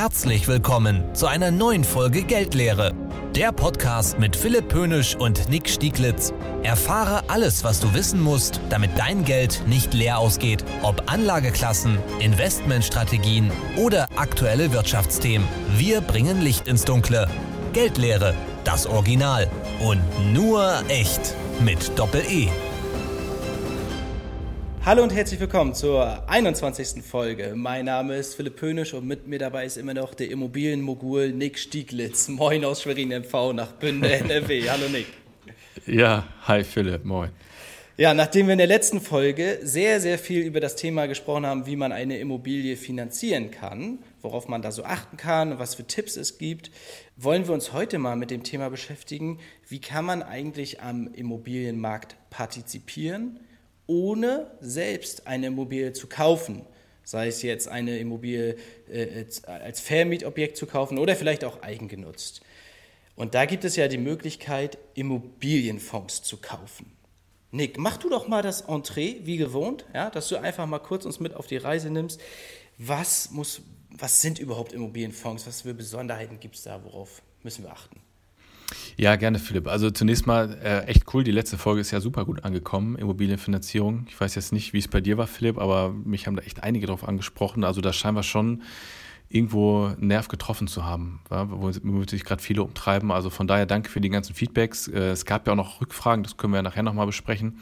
Herzlich willkommen zu einer neuen Folge Geldlehre. Der Podcast mit Philipp Pönisch und Nick Stieglitz. Erfahre alles, was du wissen musst, damit dein Geld nicht leer ausgeht. Ob Anlageklassen, Investmentstrategien oder aktuelle Wirtschaftsthemen. Wir bringen Licht ins Dunkle. Geldlehre, das Original. Und nur echt. Mit Doppel-E. Hallo und herzlich willkommen zur 21. Folge. Mein Name ist Philipp Pönisch und mit mir dabei ist immer noch der Immobilienmogul Nick Stieglitz. Moin aus Schwerin MV nach Bünde, NRW. Hallo Nick. Ja, hi Philipp, moin. Ja, nachdem wir in der letzten Folge sehr, sehr viel über das Thema gesprochen haben, wie man eine Immobilie finanzieren kann, worauf man da so achten kann was für Tipps es gibt, wollen wir uns heute mal mit dem Thema beschäftigen, wie kann man eigentlich am Immobilienmarkt partizipieren ohne selbst eine Immobilie zu kaufen. Sei es jetzt eine Immobilie äh, als Vermietobjekt zu kaufen oder vielleicht auch eigengenutzt. Und da gibt es ja die Möglichkeit, Immobilienfonds zu kaufen. Nick, mach du doch mal das Entree wie gewohnt, ja, dass du einfach mal kurz uns mit auf die Reise nimmst. Was, muss, was sind überhaupt Immobilienfonds? Was für Besonderheiten gibt es da? Worauf müssen wir achten? Ja, gerne, Philipp. Also zunächst mal äh, echt cool. Die letzte Folge ist ja super gut angekommen, Immobilienfinanzierung. Ich weiß jetzt nicht, wie es bei dir war, Philipp, aber mich haben da echt einige drauf angesprochen. Also da scheinen wir schon irgendwo einen Nerv getroffen zu haben, ja, wo, wo sich gerade viele umtreiben. Also von daher danke für die ganzen Feedbacks. Äh, es gab ja auch noch Rückfragen, das können wir ja nachher nochmal besprechen.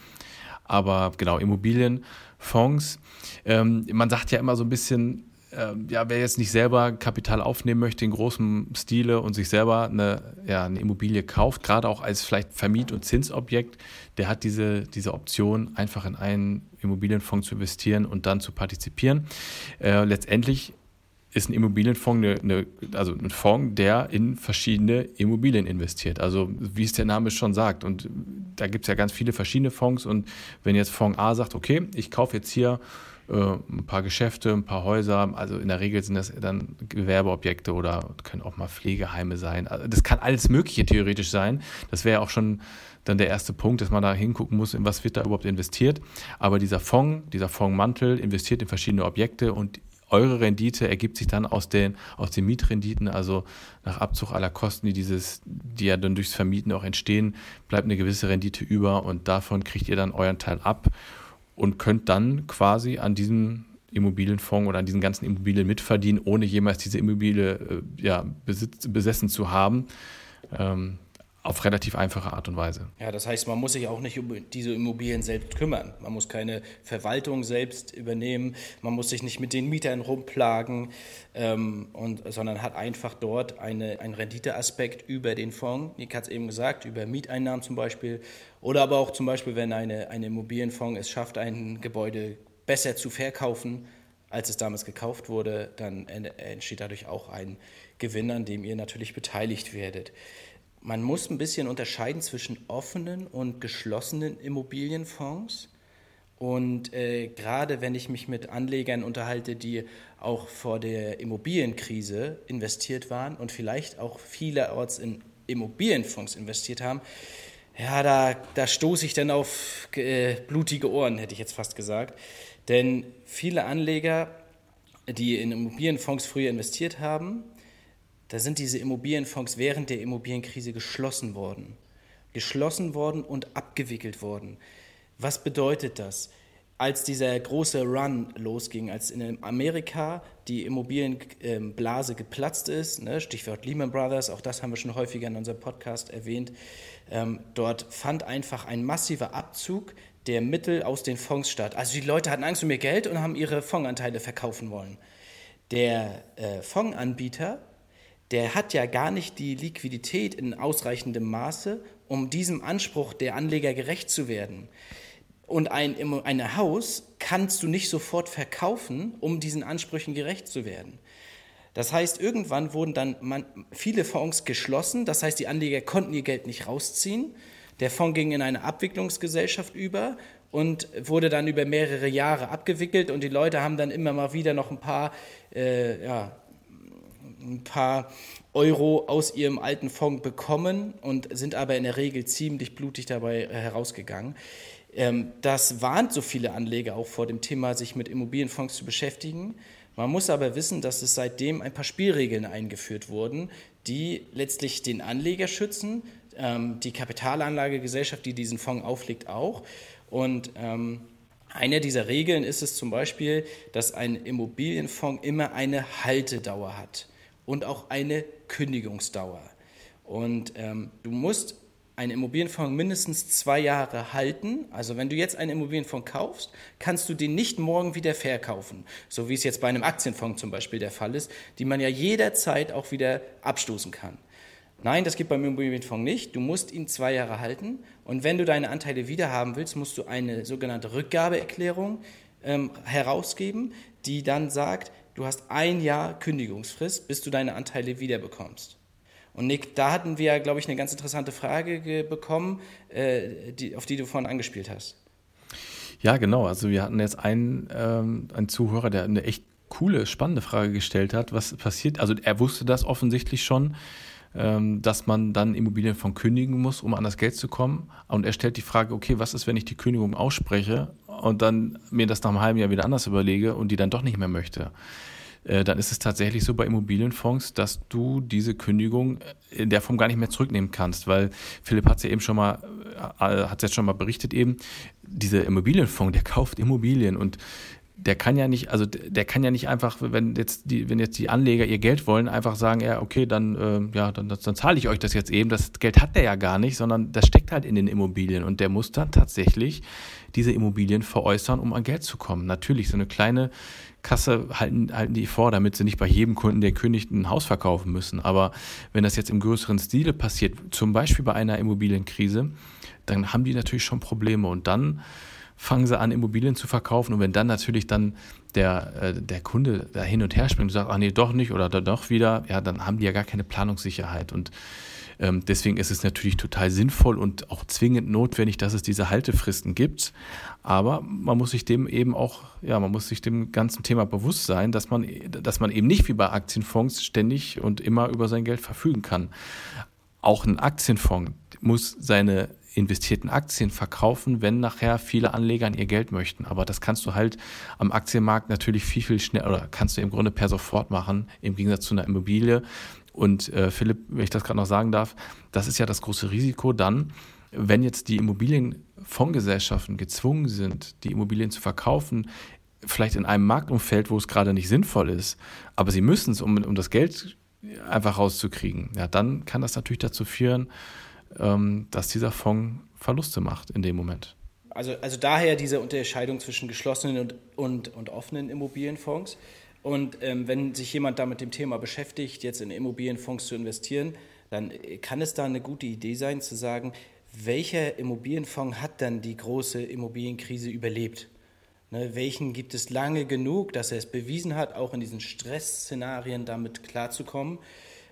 Aber genau, Immobilienfonds. Ähm, man sagt ja immer so ein bisschen, ähm, ja, wer jetzt nicht selber Kapital aufnehmen möchte in großem Stile und sich selber eine, ja, eine Immobilie kauft, gerade auch als vielleicht Vermiet- und Zinsobjekt, der hat diese, diese Option, einfach in einen Immobilienfonds zu investieren und dann zu partizipieren. Äh, letztendlich ist ein Immobilienfonds eine, eine, also ein Fonds, der in verschiedene Immobilien investiert. Also wie es der Name schon sagt. Und da gibt es ja ganz viele verschiedene Fonds. Und wenn jetzt Fonds A sagt, okay, ich kaufe jetzt hier ein paar Geschäfte, ein paar Häuser. Also in der Regel sind das dann Gewerbeobjekte oder können auch mal Pflegeheime sein. Also das kann alles Mögliche theoretisch sein. Das wäre auch schon dann der erste Punkt, dass man da hingucken muss, in was wird da überhaupt investiert. Aber dieser Fonds, dieser Fondsmantel investiert in verschiedene Objekte und eure Rendite ergibt sich dann aus den, aus den Mietrenditen, also nach Abzug aller Kosten, die dieses, die ja dann durchs Vermieten auch entstehen, bleibt eine gewisse Rendite über und davon kriegt ihr dann euren Teil ab und könnt dann quasi an diesem Immobilienfonds oder an diesen ganzen Immobilien mitverdienen, ohne jemals diese Immobilie äh, ja, besitz, besessen zu haben. Ähm, auf relativ einfache Art und Weise. Ja, das heißt, man muss sich auch nicht um diese Immobilien selbst kümmern. Man muss keine Verwaltung selbst übernehmen, man muss sich nicht mit den Mietern rumplagen, ähm, und, sondern hat einfach dort eine, einen Renditeaspekt über den Fonds. Nick hat es eben gesagt, über Mieteinnahmen zum Beispiel. Oder aber auch zum Beispiel, wenn eine, eine Immobilienfonds es schafft, ein Gebäude besser zu verkaufen, als es damals gekauft wurde, dann entsteht dadurch auch ein Gewinn, an dem ihr natürlich beteiligt werdet man muss ein bisschen unterscheiden zwischen offenen und geschlossenen Immobilienfonds. Und äh, gerade wenn ich mich mit Anlegern unterhalte, die auch vor der Immobilienkrise investiert waren und vielleicht auch vielerorts in Immobilienfonds investiert haben, ja, da, da stoße ich dann auf äh, blutige Ohren, hätte ich jetzt fast gesagt. Denn viele Anleger, die in Immobilienfonds früher investiert haben, da sind diese Immobilienfonds während der Immobilienkrise geschlossen worden. Geschlossen worden und abgewickelt worden. Was bedeutet das? Als dieser große Run losging, als in Amerika die Immobilienblase geplatzt ist, ne, Stichwort Lehman Brothers, auch das haben wir schon häufiger in unserem Podcast erwähnt, ähm, dort fand einfach ein massiver Abzug der Mittel aus den Fonds statt. Also die Leute hatten Angst um ihr Geld und haben ihre Fondsanteile verkaufen wollen. Der äh, Fondsanbieter der hat ja gar nicht die Liquidität in ausreichendem Maße, um diesem Anspruch der Anleger gerecht zu werden. Und ein, ein Haus kannst du nicht sofort verkaufen, um diesen Ansprüchen gerecht zu werden. Das heißt, irgendwann wurden dann viele Fonds geschlossen, das heißt, die Anleger konnten ihr Geld nicht rausziehen. Der Fonds ging in eine Abwicklungsgesellschaft über und wurde dann über mehrere Jahre abgewickelt und die Leute haben dann immer mal wieder noch ein paar äh, ja, ein paar Euro aus ihrem alten Fonds bekommen und sind aber in der Regel ziemlich blutig dabei äh, herausgegangen. Ähm, das warnt so viele Anleger auch vor dem Thema, sich mit Immobilienfonds zu beschäftigen, Man muss aber wissen, dass es seitdem ein paar Spielregeln eingeführt wurden, die letztlich den Anleger schützen, ähm, die Kapitalanlagegesellschaft, die diesen Fonds auflegt, auch. Und ähm, eine dieser Regeln ist es zum Beispiel, dass ein Immobilienfonds immer eine Haltedauer hat und auch eine Kündigungsdauer. Und ähm, du musst einen Immobilienfonds mindestens zwei Jahre halten. Also wenn du jetzt einen Immobilienfonds kaufst, kannst du den nicht morgen wieder verkaufen, so wie es jetzt bei einem Aktienfonds zum Beispiel der Fall ist, die man ja jederzeit auch wieder abstoßen kann. Nein, das gibt beim Immobilienfonds nicht. Du musst ihn zwei Jahre halten und wenn du deine Anteile wiederhaben willst, musst du eine sogenannte Rückgabeerklärung ähm, herausgeben, die dann sagt, du hast ein Jahr Kündigungsfrist, bis du deine Anteile wiederbekommst. Und Nick, da hatten wir, glaube ich, eine ganz interessante Frage bekommen, äh, die, auf die du vorhin angespielt hast. Ja, genau. Also wir hatten jetzt einen, ähm, einen Zuhörer, der eine echt coole, spannende Frage gestellt hat. Was passiert? Also er wusste das offensichtlich schon, dass man dann Immobilienfonds kündigen muss, um an das Geld zu kommen. Und er stellt die Frage, okay, was ist, wenn ich die Kündigung ausspreche und dann mir das nach einem halben Jahr wieder anders überlege und die dann doch nicht mehr möchte? Äh, dann ist es tatsächlich so bei Immobilienfonds, dass du diese Kündigung in der Form gar nicht mehr zurücknehmen kannst, weil Philipp hat es ja eben schon mal, äh, hat jetzt schon mal berichtet eben, dieser Immobilienfonds, der kauft Immobilien und der kann ja nicht, also der kann ja nicht einfach, wenn jetzt die, wenn jetzt die Anleger ihr Geld wollen, einfach sagen, ja, okay, dann, äh, ja, dann, dann zahle ich euch das jetzt eben. Das Geld hat der ja gar nicht, sondern das steckt halt in den Immobilien und der muss dann tatsächlich diese Immobilien veräußern, um an Geld zu kommen. Natürlich, so eine kleine Kasse halten, halten die vor, damit sie nicht bei jedem Kunden, der kündigt, ein Haus verkaufen müssen. Aber wenn das jetzt im größeren Stile passiert, zum Beispiel bei einer Immobilienkrise, dann haben die natürlich schon Probleme und dann fangen sie an, Immobilien zu verkaufen. Und wenn dann natürlich dann der, äh, der Kunde da hin und her springt und sagt, ach nee, doch nicht oder doch wieder, ja, dann haben die ja gar keine Planungssicherheit. Und ähm, deswegen ist es natürlich total sinnvoll und auch zwingend notwendig, dass es diese Haltefristen gibt. Aber man muss sich dem eben auch, ja, man muss sich dem ganzen Thema bewusst sein, dass man, dass man eben nicht wie bei Aktienfonds ständig und immer über sein Geld verfügen kann. Auch ein Aktienfonds muss seine investierten Aktien verkaufen, wenn nachher viele Anleger an ihr Geld möchten. Aber das kannst du halt am Aktienmarkt natürlich viel, viel schneller oder kannst du im Grunde per sofort machen, im Gegensatz zu einer Immobilie. Und äh, Philipp, wenn ich das gerade noch sagen darf, das ist ja das große Risiko dann, wenn jetzt die Immobilienfondsgesellschaften gezwungen sind, die Immobilien zu verkaufen, vielleicht in einem Marktumfeld, wo es gerade nicht sinnvoll ist, aber sie müssen es, um, um das Geld einfach rauszukriegen, ja, dann kann das natürlich dazu führen, dass dieser Fonds Verluste macht in dem Moment. Also, also daher diese Unterscheidung zwischen geschlossenen und, und, und offenen Immobilienfonds. Und ähm, wenn sich jemand da mit dem Thema beschäftigt, jetzt in Immobilienfonds zu investieren, dann kann es da eine gute Idee sein, zu sagen, welcher Immobilienfonds hat dann die große Immobilienkrise überlebt? Ne, welchen gibt es lange genug, dass er es bewiesen hat, auch in diesen Stressszenarien damit klarzukommen?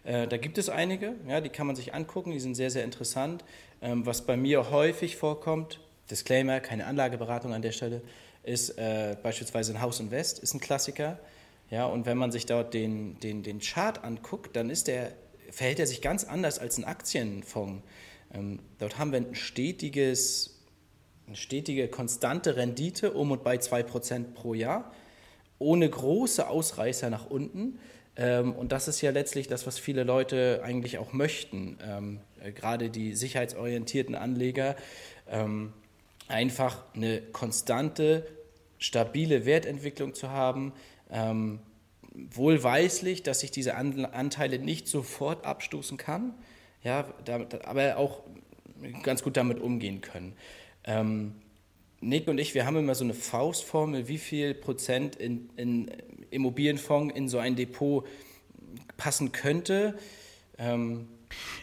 Äh, da gibt es einige, ja, die kann man sich angucken, die sind sehr, sehr interessant. Ähm, was bei mir häufig vorkommt, Disclaimer, keine Anlageberatung an der Stelle, ist äh, beispielsweise ein Haus und West, ist ein Klassiker. Ja, und wenn man sich dort den, den, den Chart anguckt, dann ist der, verhält er sich ganz anders als ein Aktienfonds. Ähm, dort haben wir ein stetiges, eine stetige, konstante Rendite um und bei 2% pro Jahr, ohne große Ausreißer nach unten. Ähm, und das ist ja letztlich das, was viele Leute eigentlich auch möchten, ähm, äh, gerade die sicherheitsorientierten Anleger, ähm, einfach eine konstante, stabile Wertentwicklung zu haben, ähm, wohlweislich, dass ich diese Anteile nicht sofort abstoßen kann, ja, damit, aber auch ganz gut damit umgehen können. Nick und ich, wir haben immer so eine Faustformel, wie viel Prozent in, in Immobilienfonds in so ein Depot passen könnte. Ähm,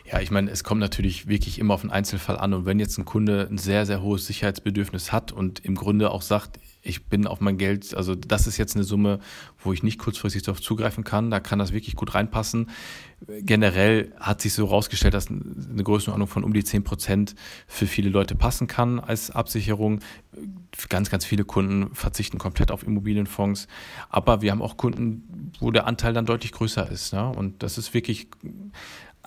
ja, ich meine, es kommt natürlich wirklich immer auf den Einzelfall an. Und wenn jetzt ein Kunde ein sehr, sehr hohes Sicherheitsbedürfnis hat und im Grunde auch sagt, ich bin auf mein Geld, also das ist jetzt eine Summe, wo ich nicht kurzfristig darauf zugreifen kann, da kann das wirklich gut reinpassen. Generell hat sich so herausgestellt, dass eine Größenordnung von um die 10 Prozent für viele Leute passen kann als Absicherung. Ganz, ganz viele Kunden verzichten komplett auf Immobilienfonds. Aber wir haben auch Kunden, wo der Anteil dann deutlich größer ist. Ne? Und das ist wirklich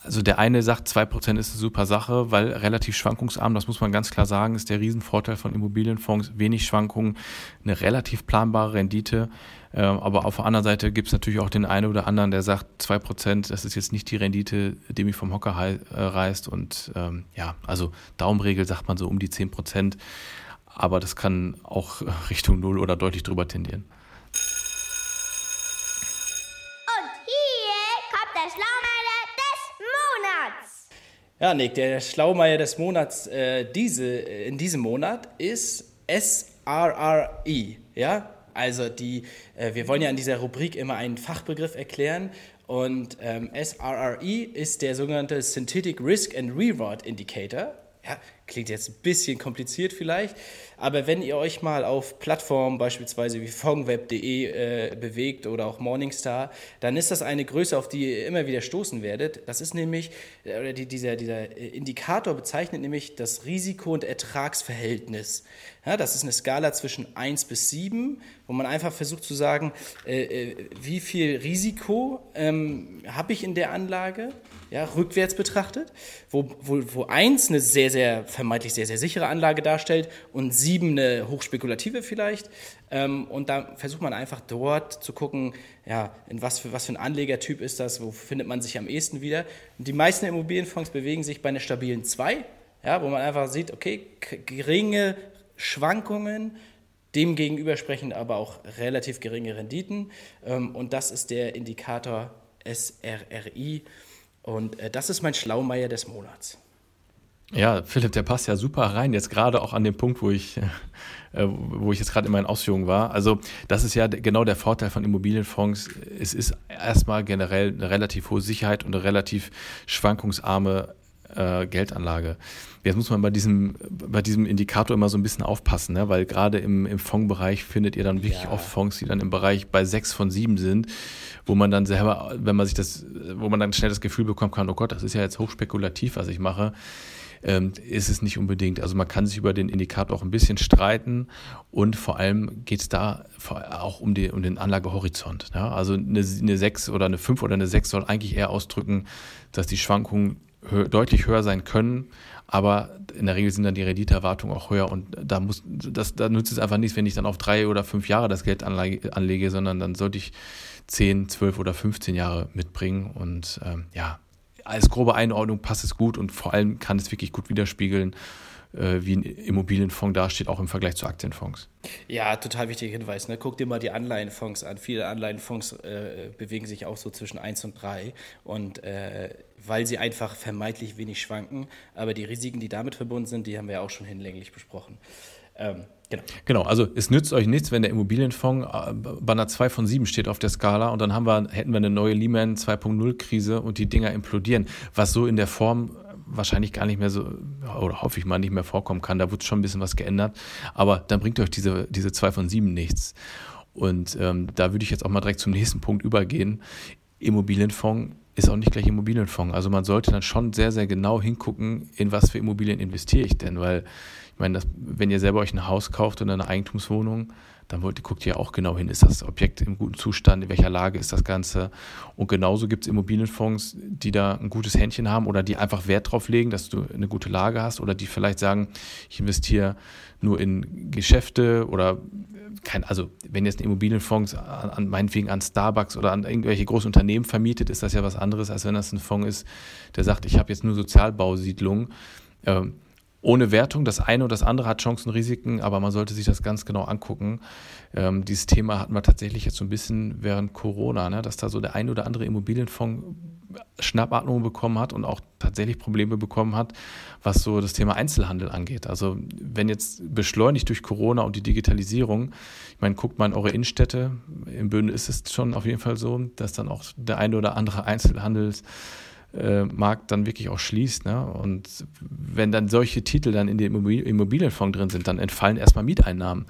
also der eine sagt, 2% ist eine super Sache, weil relativ schwankungsarm, das muss man ganz klar sagen, ist der Riesenvorteil von Immobilienfonds. Wenig Schwankungen, eine relativ planbare Rendite. Ähm, aber auf der anderen Seite gibt es natürlich auch den einen oder anderen, der sagt, 2%, das ist jetzt nicht die Rendite, die mich vom Hocker äh, reißt. Und ähm, ja, also Daumenregel sagt man so um die 10%. Aber das kann auch Richtung Null oder deutlich drüber tendieren. Ja, Nick, der Schlaumeier des Monats äh, diese, äh, in diesem Monat ist SRRE. Ja, also die, äh, wir wollen ja in dieser Rubrik immer einen Fachbegriff erklären und ähm, SRRE ist der sogenannte Synthetic Risk and Reward Indicator. Ja, klingt jetzt ein bisschen kompliziert vielleicht, aber wenn ihr euch mal auf Plattformen beispielsweise wie fongweb.de äh, bewegt oder auch Morningstar, dann ist das eine Größe, auf die ihr immer wieder stoßen werdet. Das ist nämlich, äh, oder die, dieser, dieser Indikator bezeichnet nämlich das Risiko- und Ertragsverhältnis. Ja, das ist eine Skala zwischen 1 bis 7, wo man einfach versucht zu sagen, äh, äh, wie viel Risiko ähm, habe ich in der Anlage, ja, rückwärts betrachtet, wo, wo, wo 1 eine sehr, sehr, vermeintlich sehr, sehr sichere Anlage darstellt und 7 eine hochspekulative vielleicht. Ähm, und da versucht man einfach dort zu gucken, ja, in was für, was für ein Anlegertyp ist das, wo findet man sich am ehesten wieder. Und die meisten Immobilienfonds bewegen sich bei einer stabilen 2, ja, wo man einfach sieht, okay, geringe Schwankungen, demgegenüber sprechen aber auch relativ geringe Renditen. Ähm, und das ist der Indikator SRRI. Und äh, das ist mein Schlaumeier des Monats. Ja, Philipp, der passt ja super rein, jetzt gerade auch an dem Punkt, wo ich, äh, wo ich jetzt gerade in meinen Ausführungen war. Also, das ist ja genau der Vorteil von Immobilienfonds. Es ist erstmal generell eine relativ hohe Sicherheit und eine relativ schwankungsarme äh, Geldanlage. Jetzt muss man bei diesem, bei diesem Indikator immer so ein bisschen aufpassen, ne? weil gerade im, im Fondsbereich findet ihr dann wirklich ja. oft Fonds, die dann im Bereich bei sechs von sieben sind, wo man dann selber, wenn man sich das, wo man dann schnell das Gefühl bekommen kann, oh Gott, das ist ja jetzt hochspekulativ, was ich mache ähm, ist es nicht unbedingt. Also man kann sich über den Indikator auch ein bisschen streiten und vor allem geht es da auch um, die, um den Anlagehorizont. Ja? Also eine, eine 6 oder eine 5 oder eine 6 soll eigentlich eher ausdrücken, dass die Schwankungen deutlich höher sein können, aber in der Regel sind dann die Renditeerwartungen auch höher und da muss das da nützt es einfach nichts, wenn ich dann auf drei oder fünf Jahre das Geld anlege, anlege sondern dann sollte ich zehn, zwölf oder 15 Jahre mitbringen und ähm, ja, als grobe Einordnung passt es gut und vor allem kann es wirklich gut widerspiegeln, wie ein Immobilienfonds dasteht, auch im Vergleich zu Aktienfonds. Ja, total wichtiger Hinweis. Ne? Guck dir mal die Anleihenfonds an. Viele Anleihenfonds äh, bewegen sich auch so zwischen 1 und 3 und äh, weil sie einfach vermeintlich wenig schwanken, aber die Risiken, die damit verbunden sind, die haben wir ja auch schon hinlänglich besprochen. Ähm, genau. genau, also es nützt euch nichts, wenn der Immobilienfonds äh, bei einer 2 von 7 steht auf der Skala und dann haben wir, hätten wir eine neue Lehman 2.0-Krise und die Dinger implodieren, was so in der Form wahrscheinlich gar nicht mehr so, oder hoffe ich mal, nicht mehr vorkommen kann. Da wird schon ein bisschen was geändert. Aber dann bringt euch diese, diese 2 von 7 nichts. Und ähm, da würde ich jetzt auch mal direkt zum nächsten Punkt übergehen. Immobilienfonds ist auch nicht gleich Immobilienfonds. Also man sollte dann schon sehr, sehr genau hingucken, in was für Immobilien investiere ich denn, weil ich meine, das, wenn ihr selber euch ein Haus kauft oder eine Eigentumswohnung, dann wollt, guckt ihr auch genau hin, ist das Objekt im guten Zustand, in welcher Lage ist das Ganze. Und genauso gibt es Immobilienfonds, die da ein gutes Händchen haben oder die einfach Wert drauf legen, dass du eine gute Lage hast oder die vielleicht sagen, ich investiere nur in Geschäfte oder kein, also wenn jetzt ein Immobilienfonds an, an, meinetwegen an Starbucks oder an irgendwelche großen Unternehmen vermietet, ist das ja was anderes, als wenn das ein Fonds ist, der sagt, ich habe jetzt nur Sozialbausiedlungen. Ähm, ohne Wertung. Das eine oder das andere hat Chancen, Risiken, aber man sollte sich das ganz genau angucken. Ähm, dieses Thema hatten wir tatsächlich jetzt so ein bisschen während Corona, ne, dass da so der ein oder andere Immobilienfonds Schnappatmung bekommen hat und auch tatsächlich Probleme bekommen hat, was so das Thema Einzelhandel angeht. Also wenn jetzt beschleunigt durch Corona und die Digitalisierung, ich meine, guckt mal in eure Innenstädte, in Böhne ist es schon auf jeden Fall so, dass dann auch der eine oder andere Einzelhandels äh, Markt dann wirklich auch schließt. Ne? Und wenn dann solche Titel dann in dem Immobilienfonds drin sind, dann entfallen erstmal Mieteinnahmen.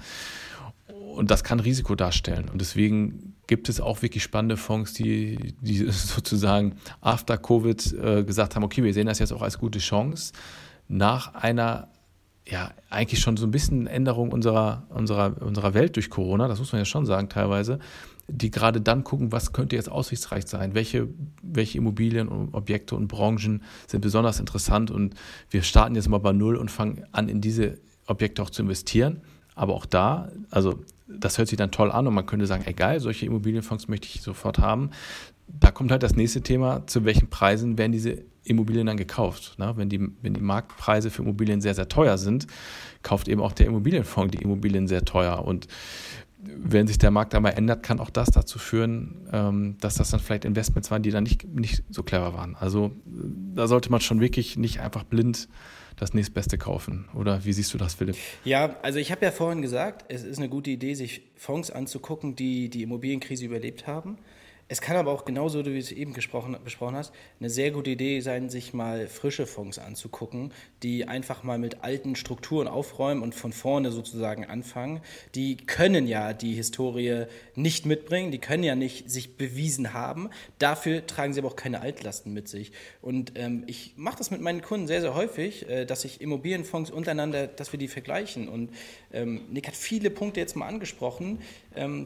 Und das kann Risiko darstellen. Und deswegen gibt es auch wirklich spannende Fonds, die, die sozusagen after Covid äh, gesagt haben, okay, wir sehen das jetzt auch als gute Chance, nach einer ja, eigentlich schon so ein bisschen Änderung unserer, unserer, unserer Welt durch Corona, das muss man ja schon sagen teilweise, die gerade dann gucken, was könnte jetzt aussichtsreich sein, welche, welche Immobilien und Objekte und Branchen sind besonders interessant und wir starten jetzt mal bei Null und fangen an, in diese Objekte auch zu investieren. Aber auch da, also das hört sich dann toll an und man könnte sagen, egal, solche Immobilienfonds möchte ich sofort haben. Da kommt halt das nächste Thema, zu welchen Preisen werden diese Immobilien dann gekauft. Ne? Wenn, die, wenn die Marktpreise für Immobilien sehr, sehr teuer sind, kauft eben auch der Immobilienfonds die Immobilien sehr teuer. Und wenn sich der Markt einmal ändert, kann auch das dazu führen, ähm, dass das dann vielleicht Investments waren, die dann nicht, nicht so clever waren. Also da sollte man schon wirklich nicht einfach blind das nächstbeste kaufen. Oder wie siehst du das, Philipp? Ja, also ich habe ja vorhin gesagt, es ist eine gute Idee, sich Fonds anzugucken, die die Immobilienkrise überlebt haben. Es kann aber auch genauso, wie du es eben gesprochen, besprochen hast, eine sehr gute Idee sein, sich mal frische Fonds anzugucken, die einfach mal mit alten Strukturen aufräumen und von vorne sozusagen anfangen. Die können ja die Historie nicht mitbringen, die können ja nicht sich bewiesen haben. Dafür tragen sie aber auch keine Altlasten mit sich. Und ähm, ich mache das mit meinen Kunden sehr, sehr häufig, äh, dass ich Immobilienfonds untereinander, dass wir die vergleichen. Und ähm, Nick hat viele Punkte jetzt mal angesprochen,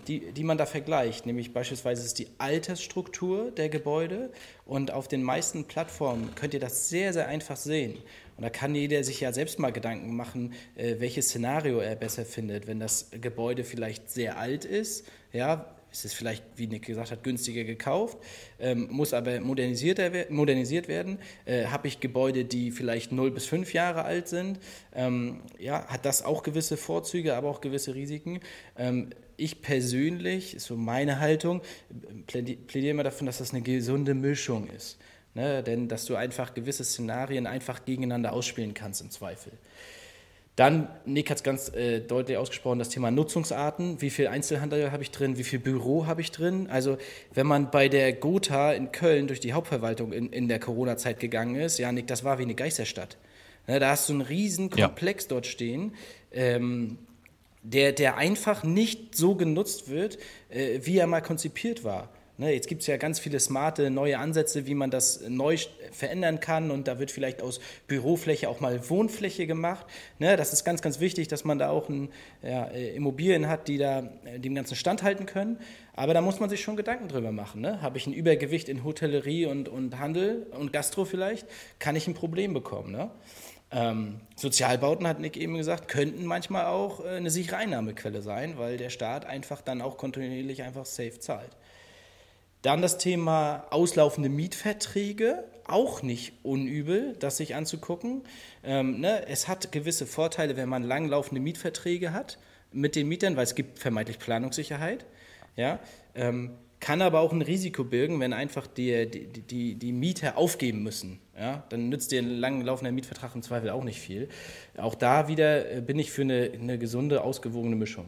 die, die man da vergleicht. Nämlich beispielsweise ist die Altersstruktur der Gebäude und auf den meisten Plattformen könnt ihr das sehr, sehr einfach sehen. Und da kann jeder sich ja selbst mal Gedanken machen, äh, welches Szenario er besser findet. Wenn das Gebäude vielleicht sehr alt ist, ja, ist es vielleicht, wie Nick gesagt hat, günstiger gekauft, ähm, muss aber modernisiert, modernisiert werden. Äh, Habe ich Gebäude, die vielleicht 0 bis 5 Jahre alt sind, ähm, ja, hat das auch gewisse Vorzüge, aber auch gewisse Risiken. Ähm, ich persönlich, ist so meine Haltung, plädiere immer davon, dass das eine gesunde Mischung ist. Ne? Denn dass du einfach gewisse Szenarien einfach gegeneinander ausspielen kannst im Zweifel. Dann, Nick hat es ganz äh, deutlich ausgesprochen, das Thema Nutzungsarten. Wie viel Einzelhandel habe ich drin? Wie viel Büro habe ich drin? Also, wenn man bei der Gotha in Köln durch die Hauptverwaltung in, in der Corona-Zeit gegangen ist, ja, Nick, das war wie eine Geisterstadt. Ne, da hast du einen riesen Komplex ja. dort stehen. Ähm, der, der einfach nicht so genutzt wird, äh, wie er mal konzipiert war. Ne, jetzt gibt es ja ganz viele smarte neue Ansätze, wie man das neu verändern kann und da wird vielleicht aus Bürofläche auch mal Wohnfläche gemacht. Ne, das ist ganz, ganz wichtig, dass man da auch ein, ja, äh, Immobilien hat, die da äh, dem Ganzen standhalten können. Aber da muss man sich schon Gedanken drüber machen. Ne? Habe ich ein Übergewicht in Hotellerie und, und Handel und Gastro vielleicht, kann ich ein Problem bekommen. Ähm, Sozialbauten, hat Nick eben gesagt, könnten manchmal auch äh, eine sichere Einnahmequelle sein, weil der Staat einfach dann auch kontinuierlich einfach safe zahlt. Dann das Thema auslaufende Mietverträge, auch nicht unübel, das sich anzugucken. Ähm, ne, es hat gewisse Vorteile, wenn man langlaufende Mietverträge hat mit den Mietern, weil es gibt vermeintlich Planungssicherheit. Ja, ähm, kann aber auch ein Risiko birgen, wenn einfach die, die, die, die Mieter aufgeben müssen. Ja? Dann nützt dir ein langlaufender Mietvertrag im Zweifel auch nicht viel. Auch da wieder äh, bin ich für eine, eine gesunde, ausgewogene Mischung.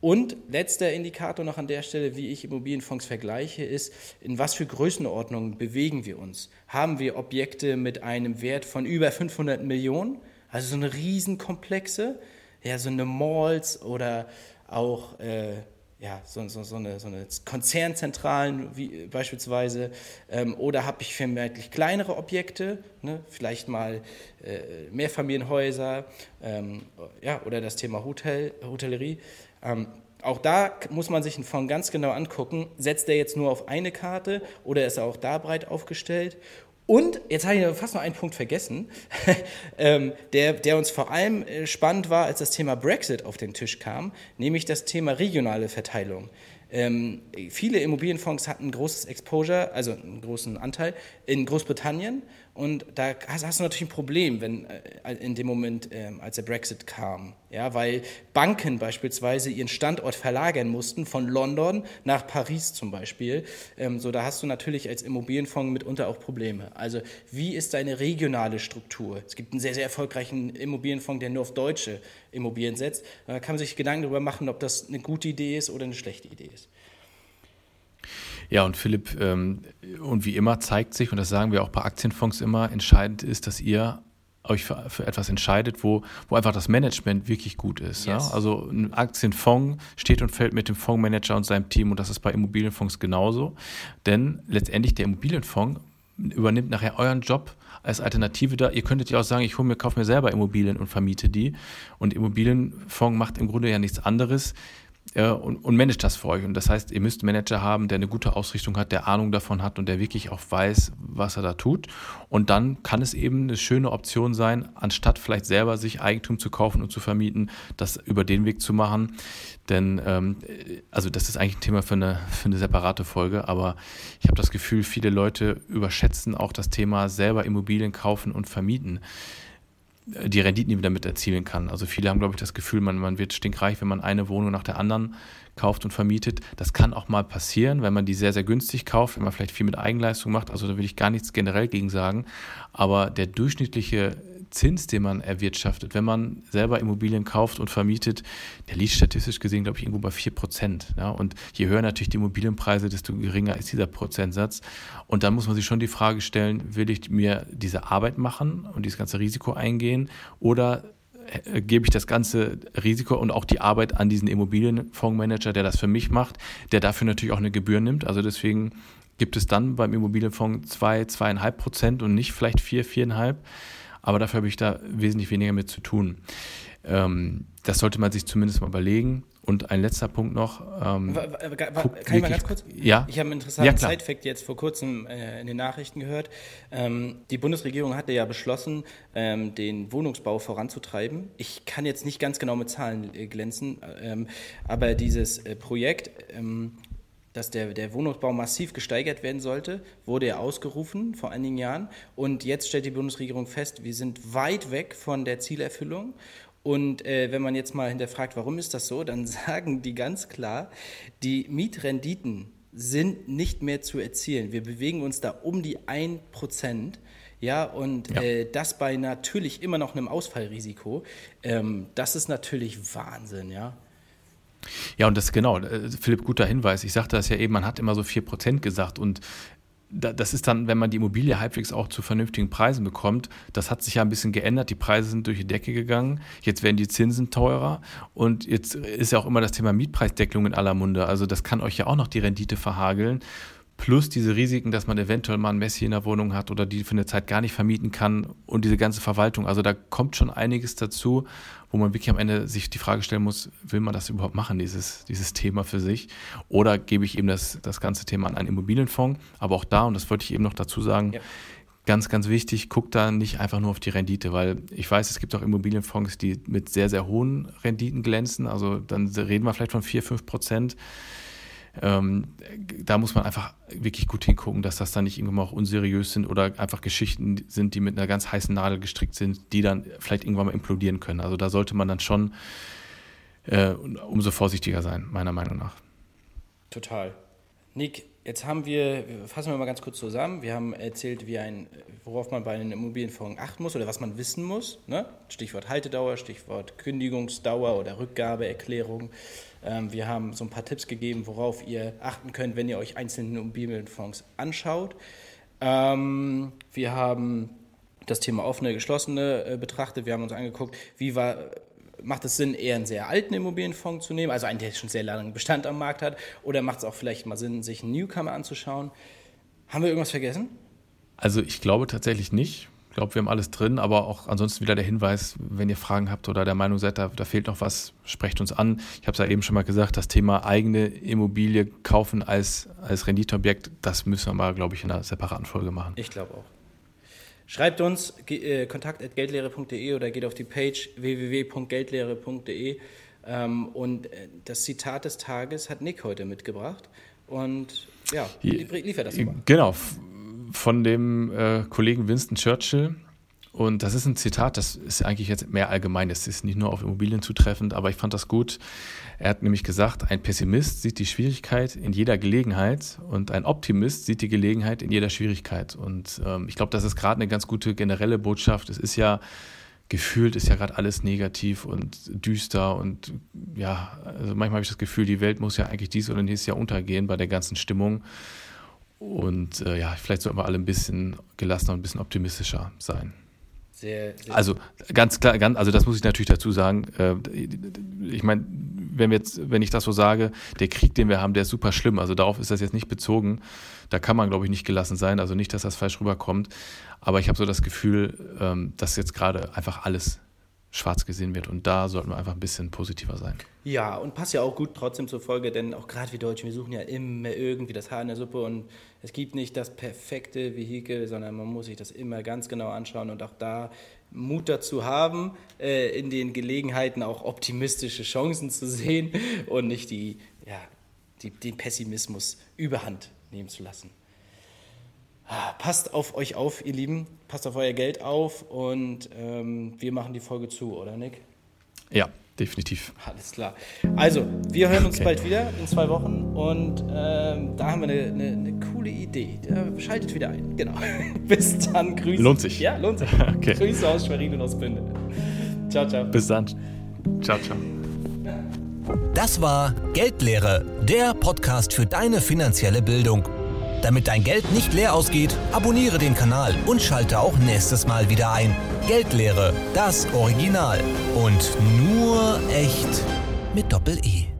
Und letzter Indikator noch an der Stelle, wie ich Immobilienfonds vergleiche, ist, in was für Größenordnungen bewegen wir uns? Haben wir Objekte mit einem Wert von über 500 Millionen, also so eine Riesenkomplexe, ja, so eine Malls oder auch äh, ja, so, so, so, eine, so eine Konzernzentralen wie, beispielsweise ähm, oder habe ich vermeintlich kleinere Objekte, ne, vielleicht mal äh, Mehrfamilienhäuser ähm, ja, oder das Thema Hotel, Hotellerie. Ähm, auch da muss man sich einen Fonds ganz genau angucken, setzt er jetzt nur auf eine Karte oder ist er auch da breit aufgestellt und jetzt habe ich fast noch einen Punkt vergessen, ähm, der, der uns vor allem äh, spannend war, als das Thema Brexit auf den Tisch kam, nämlich das Thema regionale Verteilung. Ähm, viele Immobilienfonds hatten großes Exposure, also einen großen Anteil in Großbritannien und da hast, hast, du natürlich ein Problem, wenn äh, in dem Moment, äh, als der Brexit kam, ja, weil Banken beispielsweise ihren Standort verlagern mussten von London nach Paris zum Beispiel. Ähm, so, da hast du natürlich als Immobilienfonds mitunter auch Probleme. Also, wie ist deine regionale Struktur? Es gibt einen sehr, sehr erfolgreichen Immobilienfonds, der nur auf deutsche Immobilien setzt. Da kann man sich Gedanken darüber machen, ob das eine gute Idee ist oder eine schlechte Idee ist. Ja, und Philipp, ähm, und wie immer zeigt sich, und das sagen wir auch bei Aktienfonds immer, entscheidend ist, dass ihr euch für, für etwas entscheidet, wo, wo einfach das Management wirklich gut ist. Yes. Ja? Also ein Aktienfonds steht und fällt mit dem Fondsmanager und seinem Team und das ist bei Immobilienfonds genauso. Denn letztendlich der Immobilienfonds übernimmt nachher euren Job als Alternative da. Ihr könntet ja auch sagen, ich hole mir, kaufe mir selber Immobilien und vermiete die. Und Immobilienfonds macht im Grunde ja nichts anderes äh, und, und managt das für euch. Und das heißt, ihr müsst einen Manager haben, der eine gute Ausrichtung hat, der Ahnung davon hat und der wirklich auch weiß, was er da tut. Und dann kann es eben eine schöne Option sein, anstatt vielleicht selber sich Eigentum zu kaufen und zu vermieten, das über den Weg zu machen. Denn, ähm, also das ist eigentlich ein Thema für eine, für eine separate Folge, aber ich habe das Gefühl, viele Leute überschätzen auch das Thema selber Immobilien kaufen und vermieten die Renditen, die man damit erzielen kann. Also viele haben, glaube ich, das Gefühl, man, man wird stinkreich, wenn man eine Wohnung nach der anderen kauft und vermietet. Das kann auch mal passieren, wenn man die sehr, sehr günstig kauft, wenn man vielleicht viel mit Eigenleistung macht. Also da will ich gar nichts generell gegen sagen. Aber der durchschnittliche Zins, den man erwirtschaftet, wenn man selber Immobilien kauft und vermietet, der liegt statistisch gesehen, glaube ich, irgendwo bei 4 Prozent. Ja? Und je höher natürlich die Immobilienpreise, desto geringer ist dieser Prozentsatz. Und dann muss man sich schon die Frage stellen, will ich mir diese Arbeit machen und dieses ganze Risiko eingehen oder äh, gebe ich das ganze Risiko und auch die Arbeit an diesen Immobilienfondsmanager, der das für mich macht, der dafür natürlich auch eine Gebühr nimmt. Also deswegen gibt es dann beim Immobilienfonds zwei, zweieinhalb Prozent und nicht vielleicht vier, viereinhalb aber dafür habe ich da wesentlich weniger mit zu tun. Ähm, das sollte man sich zumindest mal überlegen. Und ein letzter Punkt noch. Ähm, kann ich mal ganz kurz? Ja. Ich habe einen interessanten ja, Side-Fact jetzt vor kurzem äh, in den Nachrichten gehört. Ähm, die Bundesregierung hatte ja beschlossen, ähm, den Wohnungsbau voranzutreiben. Ich kann jetzt nicht ganz genau mit Zahlen äh, glänzen, ähm, aber dieses äh, Projekt ähm, dass der, der Wohnungsbau massiv gesteigert werden sollte, wurde ja ausgerufen vor einigen Jahren. Und jetzt stellt die Bundesregierung fest, wir sind weit weg von der Zielerfüllung. Und äh, wenn man jetzt mal hinterfragt, warum ist das so, dann sagen die ganz klar, die Mietrenditen sind nicht mehr zu erzielen. Wir bewegen uns da um die 1%. Ja, und ja. Äh, das bei natürlich immer noch einem Ausfallrisiko. Ähm, das ist natürlich Wahnsinn, ja. Ja, und das genau, äh, Philipp, guter Hinweis. Ich sagte das ja eben, man hat immer so 4% gesagt und das ist dann, wenn man die Immobilie halbwegs auch zu vernünftigen Preisen bekommt, das hat sich ja ein bisschen geändert. Die Preise sind durch die Decke gegangen. Jetzt werden die Zinsen teurer und jetzt ist ja auch immer das Thema Mietpreisdeckelung in aller Munde. Also das kann euch ja auch noch die Rendite verhageln plus diese Risiken, dass man eventuell mal ein Messi in der Wohnung hat oder die für eine Zeit gar nicht vermieten kann und diese ganze Verwaltung. Also da kommt schon einiges dazu, wo man wirklich am Ende sich die Frage stellen muss, will man das überhaupt machen, dieses, dieses Thema für sich? Oder gebe ich eben das, das ganze Thema an einen Immobilienfonds? Aber auch da, und das wollte ich eben noch dazu sagen, ja. ganz, ganz wichtig, guckt da nicht einfach nur auf die Rendite, weil ich weiß, es gibt auch Immobilienfonds, die mit sehr, sehr hohen Renditen glänzen. Also dann reden wir vielleicht von 4, 5 Prozent. Ähm, da muss man einfach wirklich gut hingucken, dass das dann nicht irgendwann mal auch unseriös sind oder einfach Geschichten sind, die mit einer ganz heißen Nadel gestrickt sind, die dann vielleicht irgendwann mal implodieren können. Also da sollte man dann schon äh, umso vorsichtiger sein, meiner Meinung nach. Total. Nick, jetzt haben wir, fassen wir mal ganz kurz zusammen. Wir haben erzählt, wie ein, worauf man bei einem Immobilienfonds achten muss oder was man wissen muss. Ne? Stichwort Haltedauer, Stichwort Kündigungsdauer oder Rückgabeerklärung. Ähm, wir haben so ein paar Tipps gegeben, worauf ihr achten könnt, wenn ihr euch einzelne Immobilienfonds anschaut. Ähm, wir haben das Thema offene, geschlossene äh, betrachtet. Wir haben uns angeguckt, wie war, macht es Sinn, eher einen sehr alten Immobilienfonds zu nehmen, also einen, der schon sehr langen Bestand am Markt hat, oder macht es auch vielleicht mal Sinn, sich einen Newcomer anzuschauen? Haben wir irgendwas vergessen? Also ich glaube tatsächlich nicht. Ich glaube, wir haben alles drin, aber auch ansonsten wieder der Hinweis, wenn ihr Fragen habt oder der Meinung seid, da, da fehlt noch was, sprecht uns an. Ich habe es ja eben schon mal gesagt, das Thema eigene Immobilie kaufen als, als Renditeobjekt, das müssen wir mal, glaube ich, in einer separaten Folge machen. Ich glaube auch. Schreibt uns äh, kontakt.geldlehre.de oder geht auf die Page www.geldlehre.de ähm, und äh, das Zitat des Tages hat Nick heute mitgebracht und ja, liefert das mal. Genau, von dem äh, Kollegen Winston Churchill. Und das ist ein Zitat, das ist eigentlich jetzt mehr allgemein. Es ist nicht nur auf Immobilien zutreffend, aber ich fand das gut. Er hat nämlich gesagt, ein Pessimist sieht die Schwierigkeit in jeder Gelegenheit und ein Optimist sieht die Gelegenheit in jeder Schwierigkeit. Und ähm, ich glaube, das ist gerade eine ganz gute generelle Botschaft. Es ist ja gefühlt ist ja gerade alles negativ und düster und ja, also manchmal habe ich das Gefühl, die Welt muss ja eigentlich dies oder nächstes Jahr untergehen bei der ganzen Stimmung. Und äh, ja, vielleicht sollten wir alle ein bisschen gelassener und ein bisschen optimistischer sein. Sehr, sehr also ganz klar, ganz, also das muss ich natürlich dazu sagen. Äh, ich meine, wenn wir jetzt, wenn ich das so sage, der Krieg, den wir haben, der ist super schlimm. Also darauf ist das jetzt nicht bezogen. Da kann man, glaube ich, nicht gelassen sein. Also nicht, dass das falsch rüberkommt. Aber ich habe so das Gefühl, ähm, dass jetzt gerade einfach alles schwarz gesehen wird. Und da sollten wir einfach ein bisschen positiver sein. Ja, und passt ja auch gut trotzdem zur Folge, denn auch gerade wir Deutschen, wir suchen ja immer irgendwie das Haar in der Suppe und es gibt nicht das perfekte Vehikel, sondern man muss sich das immer ganz genau anschauen und auch da Mut dazu haben, äh, in den Gelegenheiten auch optimistische Chancen zu sehen und nicht die, ja, die, den Pessimismus überhand nehmen zu lassen. Passt auf euch auf, ihr Lieben, passt auf euer Geld auf und ähm, wir machen die Folge zu, oder Nick? Ja, definitiv. Alles klar. Also, wir hören uns okay. bald wieder in zwei Wochen und ähm, da haben wir eine, eine, eine coole Idee. Schaltet wieder ein. Genau. Bis dann. Grüße. Lohnt sich. Ja, lohnt sich. okay. Grüße aus Schwerin und aus Bünde. Ciao, ciao. Bis dann. Ciao, ciao. Das war Geldlehre, der Podcast für deine finanzielle Bildung. Damit dein Geld nicht leer ausgeht, abonniere den Kanal und schalte auch nächstes Mal wieder ein. Geldlehre, das Original. Und nur echt mit Doppel-E.